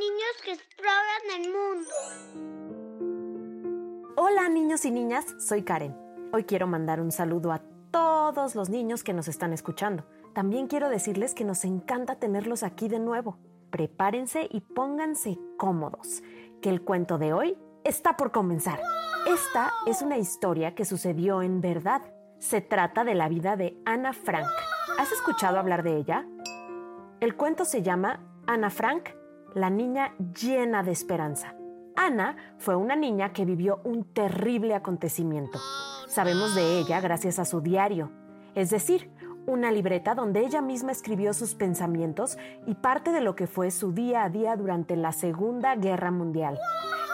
niños que exploran el mundo. Hola niños y niñas, soy Karen. Hoy quiero mandar un saludo a todos los niños que nos están escuchando. También quiero decirles que nos encanta tenerlos aquí de nuevo. Prepárense y pónganse cómodos, que el cuento de hoy está por comenzar. Esta es una historia que sucedió en verdad. Se trata de la vida de Ana Frank. ¿Has escuchado hablar de ella? El cuento se llama Ana Frank, la niña llena de esperanza. Ana fue una niña que vivió un terrible acontecimiento. Sabemos de ella gracias a su diario, es decir, una libreta donde ella misma escribió sus pensamientos y parte de lo que fue su día a día durante la Segunda Guerra Mundial,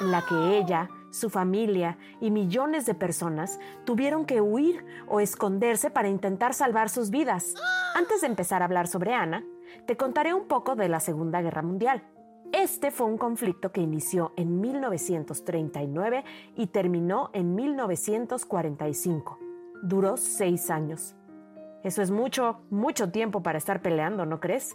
en la que ella, su familia y millones de personas tuvieron que huir o esconderse para intentar salvar sus vidas. Antes de empezar a hablar sobre Ana, te contaré un poco de la Segunda Guerra Mundial. Este fue un conflicto que inició en 1939 y terminó en 1945. Duró seis años. Eso es mucho, mucho tiempo para estar peleando, ¿no crees?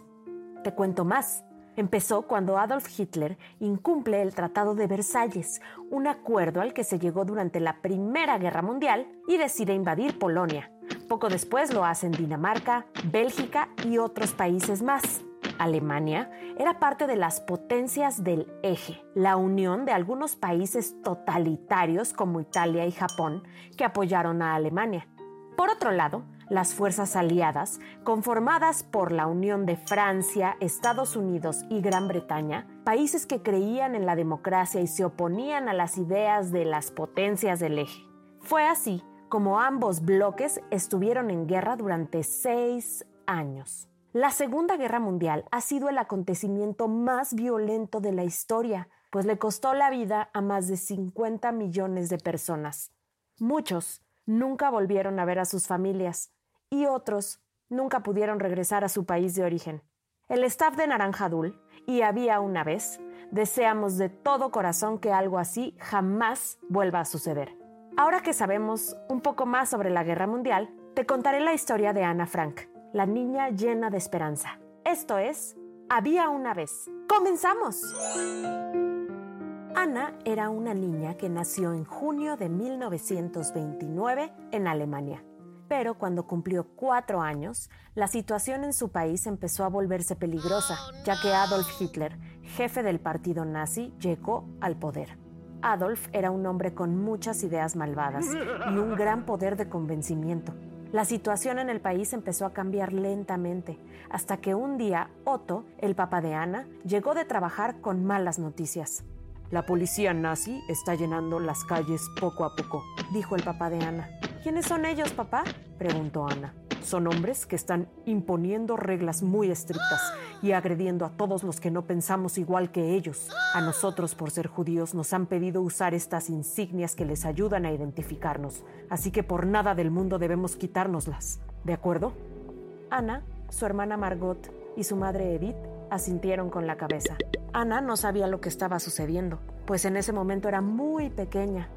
Te cuento más. Empezó cuando Adolf Hitler incumple el Tratado de Versalles, un acuerdo al que se llegó durante la Primera Guerra Mundial y decide invadir Polonia. Poco después lo hacen Dinamarca, Bélgica y otros países más. Alemania era parte de las potencias del eje, la unión de algunos países totalitarios como Italia y Japón que apoyaron a Alemania. Por otro lado, las fuerzas aliadas, conformadas por la Unión de Francia, Estados Unidos y Gran Bretaña, países que creían en la democracia y se oponían a las ideas de las potencias del eje. Fue así como ambos bloques estuvieron en guerra durante seis años. La Segunda Guerra Mundial ha sido el acontecimiento más violento de la historia, pues le costó la vida a más de 50 millones de personas. Muchos nunca volvieron a ver a sus familias y otros nunca pudieron regresar a su país de origen. El staff de Naranjadul, y había una vez, deseamos de todo corazón que algo así jamás vuelva a suceder. Ahora que sabemos un poco más sobre la Guerra Mundial, te contaré la historia de Ana Frank, la niña llena de esperanza. Esto es, había una vez. ¡Comenzamos! Ana era una niña que nació en junio de 1929 en Alemania. Pero cuando cumplió cuatro años, la situación en su país empezó a volverse peligrosa, ya que Adolf Hitler, jefe del partido nazi, llegó al poder. Adolf era un hombre con muchas ideas malvadas y un gran poder de convencimiento. La situación en el país empezó a cambiar lentamente, hasta que un día Otto, el papá de Ana, llegó de trabajar con malas noticias. La policía nazi está llenando las calles poco a poco, dijo el papá de Ana. ¿Quiénes son ellos, papá? preguntó Ana. Son hombres que están imponiendo reglas muy estrictas y agrediendo a todos los que no pensamos igual que ellos. A nosotros, por ser judíos, nos han pedido usar estas insignias que les ayudan a identificarnos, así que por nada del mundo debemos quitárnoslas. ¿De acuerdo? Ana, su hermana Margot y su madre Edith asintieron con la cabeza. Ana no sabía lo que estaba sucediendo, pues en ese momento era muy pequeña.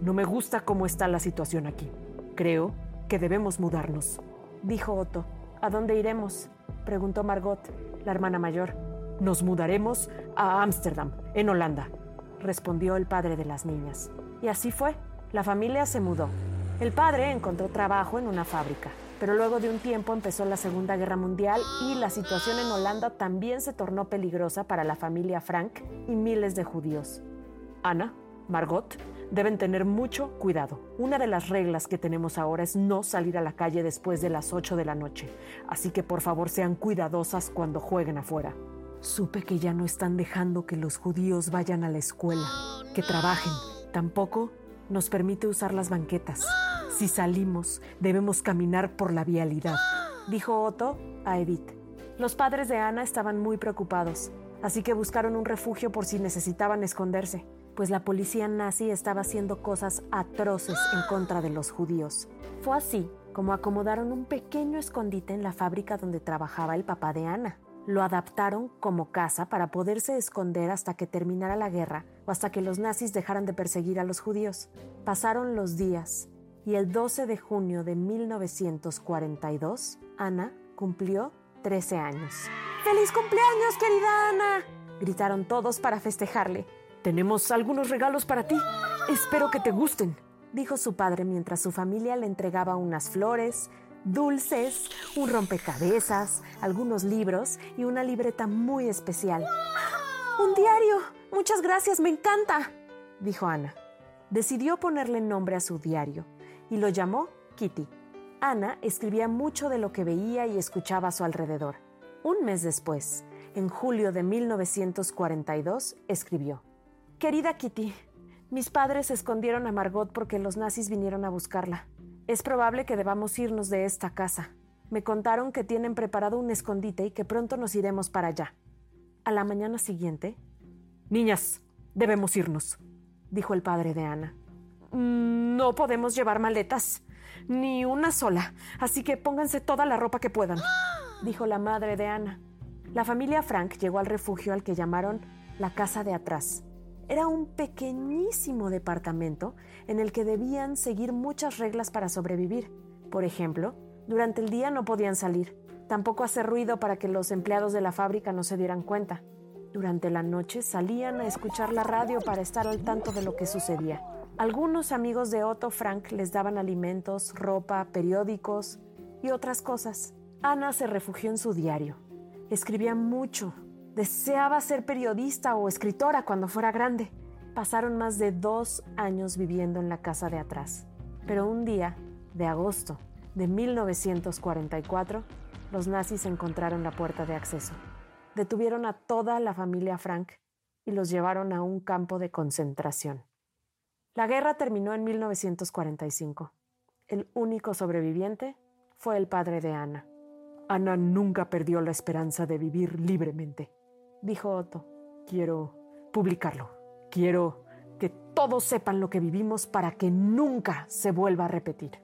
No me gusta cómo está la situación aquí. Creo que debemos mudarnos, dijo Otto. ¿A dónde iremos? preguntó Margot, la hermana mayor. Nos mudaremos a Ámsterdam, en Holanda, respondió el padre de las niñas. Y así fue. La familia se mudó. El padre encontró trabajo en una fábrica, pero luego de un tiempo empezó la Segunda Guerra Mundial y la situación en Holanda también se tornó peligrosa para la familia Frank y miles de judíos. Ana, Margot, Deben tener mucho cuidado. Una de las reglas que tenemos ahora es no salir a la calle después de las 8 de la noche, así que por favor sean cuidadosas cuando jueguen afuera. Supe que ya no están dejando que los judíos vayan a la escuela, que trabajen. Tampoco nos permite usar las banquetas. Si salimos, debemos caminar por la vialidad, dijo Otto a Edith. Los padres de Ana estaban muy preocupados, así que buscaron un refugio por si necesitaban esconderse pues la policía nazi estaba haciendo cosas atroces en contra de los judíos. Fue así como acomodaron un pequeño escondite en la fábrica donde trabajaba el papá de Ana. Lo adaptaron como casa para poderse esconder hasta que terminara la guerra o hasta que los nazis dejaran de perseguir a los judíos. Pasaron los días y el 12 de junio de 1942, Ana cumplió 13 años. ¡Feliz cumpleaños, querida Ana! gritaron todos para festejarle. Tenemos algunos regalos para ti. Espero que te gusten, dijo su padre mientras su familia le entregaba unas flores, dulces, un rompecabezas, algunos libros y una libreta muy especial. ¡Un diario! Muchas gracias, me encanta, dijo Ana. Decidió ponerle nombre a su diario y lo llamó Kitty. Ana escribía mucho de lo que veía y escuchaba a su alrededor. Un mes después, en julio de 1942, escribió. Querida Kitty, mis padres escondieron a Margot porque los nazis vinieron a buscarla. Es probable que debamos irnos de esta casa. Me contaron que tienen preparado un escondite y que pronto nos iremos para allá. A la mañana siguiente, Niñas, debemos irnos, dijo el padre de Ana. Mm, no podemos llevar maletas, ni una sola, así que pónganse toda la ropa que puedan, dijo la madre de Ana. La familia Frank llegó al refugio al que llamaron la casa de atrás. Era un pequeñísimo departamento en el que debían seguir muchas reglas para sobrevivir. Por ejemplo, durante el día no podían salir, tampoco hacer ruido para que los empleados de la fábrica no se dieran cuenta. Durante la noche salían a escuchar la radio para estar al tanto de lo que sucedía. Algunos amigos de Otto Frank les daban alimentos, ropa, periódicos y otras cosas. Ana se refugió en su diario. Escribía mucho, Deseaba ser periodista o escritora cuando fuera grande. Pasaron más de dos años viviendo en la casa de atrás. Pero un día, de agosto de 1944, los nazis encontraron la puerta de acceso. Detuvieron a toda la familia Frank y los llevaron a un campo de concentración. La guerra terminó en 1945. El único sobreviviente fue el padre de Ana. Ana nunca perdió la esperanza de vivir libremente dijo Otto. Quiero publicarlo. Quiero que todos sepan lo que vivimos para que nunca se vuelva a repetir.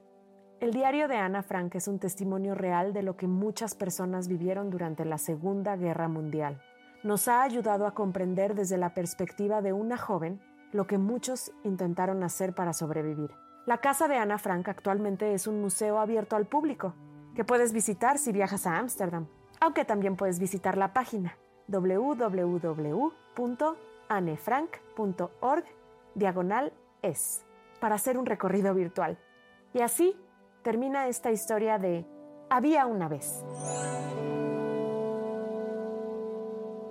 El diario de Ana Frank es un testimonio real de lo que muchas personas vivieron durante la Segunda Guerra Mundial. Nos ha ayudado a comprender desde la perspectiva de una joven lo que muchos intentaron hacer para sobrevivir. La casa de Ana Frank actualmente es un museo abierto al público, que puedes visitar si viajas a Ámsterdam, aunque también puedes visitar la página www.anefrank.org diagonal es para hacer un recorrido virtual. Y así termina esta historia de Había una vez.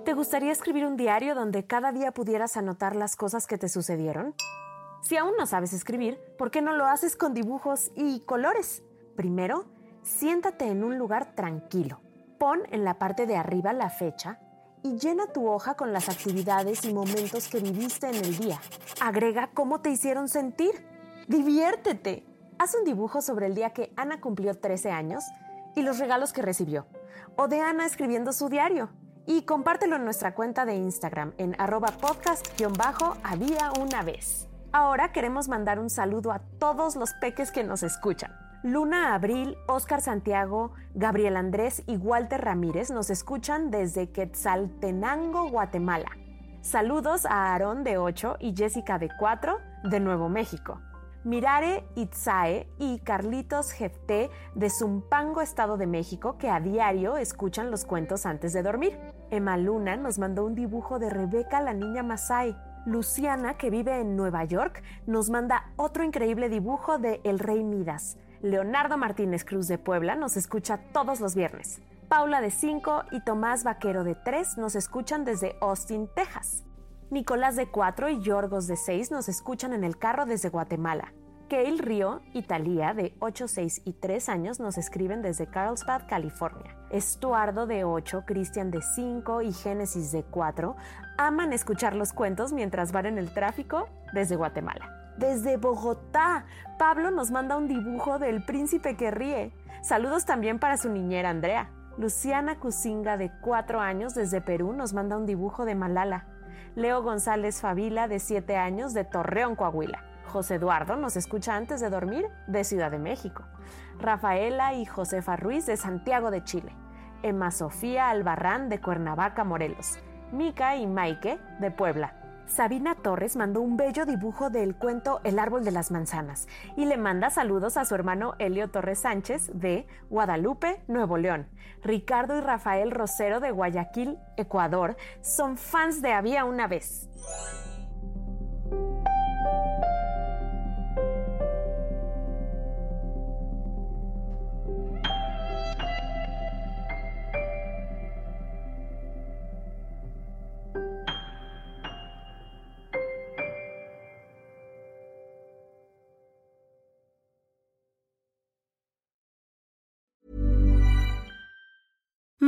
¿Te gustaría escribir un diario donde cada día pudieras anotar las cosas que te sucedieron? Si aún no sabes escribir, ¿por qué no lo haces con dibujos y colores? Primero, siéntate en un lugar tranquilo. Pon en la parte de arriba la fecha y llena tu hoja con las actividades y momentos que viviste en el día. Agrega cómo te hicieron sentir. Diviértete. Haz un dibujo sobre el día que Ana cumplió 13 años y los regalos que recibió. O de Ana escribiendo su diario. Y compártelo en nuestra cuenta de Instagram en arroba podcast-había una vez. Ahora queremos mandar un saludo a todos los peques que nos escuchan. Luna Abril, Oscar Santiago, Gabriel Andrés y Walter Ramírez nos escuchan desde Quetzaltenango, Guatemala. Saludos a Aarón de 8 y Jessica de 4 de Nuevo México. Mirare Itzae y Carlitos Jefté de Zumpango, Estado de México, que a diario escuchan los cuentos antes de dormir. Emma Luna nos mandó un dibujo de Rebeca, la niña Masai. Luciana, que vive en Nueva York, nos manda otro increíble dibujo de El Rey Midas. Leonardo Martínez Cruz de Puebla nos escucha todos los viernes. Paula de 5 y Tomás Vaquero de 3 nos escuchan desde Austin, Texas. Nicolás de 4 y Yorgos de 6 nos escuchan en el carro desde Guatemala. Kale Río y Talía, de 8, 6 y 3 años, nos escriben desde Carlsbad, California. Estuardo, de 8, Cristian, de 5 y Génesis, de 4, aman escuchar los cuentos mientras van en el tráfico desde Guatemala. Desde Bogotá, Pablo nos manda un dibujo del príncipe que ríe. Saludos también para su niñera Andrea. Luciana Cusinga, de 4 años, desde Perú, nos manda un dibujo de Malala. Leo González Favila, de 7 años, de Torreón, Coahuila. José Eduardo nos escucha antes de dormir de Ciudad de México. Rafaela y Josefa Ruiz de Santiago de Chile. Emma Sofía Albarrán de Cuernavaca, Morelos. Mica y Maike de Puebla. Sabina Torres mandó un bello dibujo del cuento El árbol de las manzanas y le manda saludos a su hermano Elio Torres Sánchez de Guadalupe, Nuevo León. Ricardo y Rafael Rosero de Guayaquil, Ecuador, son fans de Había una vez.